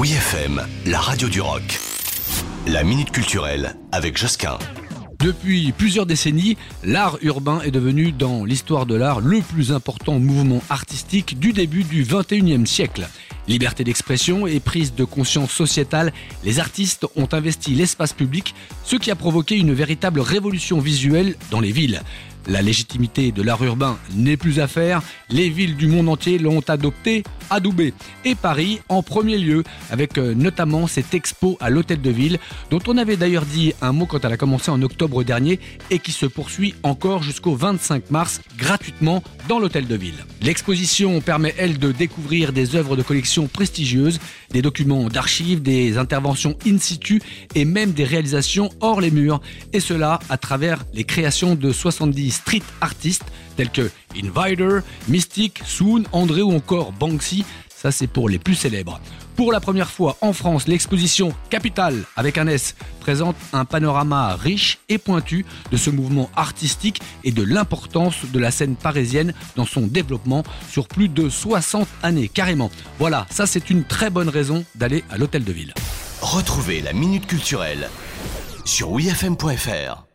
Oui FM, la radio du rock. La minute culturelle avec Josquin. Depuis plusieurs décennies, l'art urbain est devenu dans l'histoire de l'art le plus important mouvement artistique du début du 21e siècle. Liberté d'expression et prise de conscience sociétale, les artistes ont investi l'espace public, ce qui a provoqué une véritable révolution visuelle dans les villes. La légitimité de l'art urbain n'est plus à faire, les villes du monde entier l'ont adopté, adoubé. Et Paris en premier lieu, avec euh, notamment cette expo à l'hôtel de ville, dont on avait d'ailleurs dit un mot quand elle a commencé en octobre dernier et qui se poursuit encore jusqu'au 25 mars gratuitement dans l'hôtel de ville. L'exposition permet, elle, de découvrir des œuvres de collection prestigieuses, des documents d'archives, des interventions in situ et même des réalisations hors les murs, et cela à travers les créations de 70 street artistes tels que Invider, Mystic, Soon, André ou encore Banksy. Ça, c'est pour les plus célèbres. Pour la première fois en France, l'exposition Capital avec un S présente un panorama riche et pointu de ce mouvement artistique et de l'importance de la scène parisienne dans son développement sur plus de 60 années carrément. Voilà, ça c'est une très bonne raison d'aller à l'hôtel de ville. Retrouvez la minute culturelle sur wifm.fr.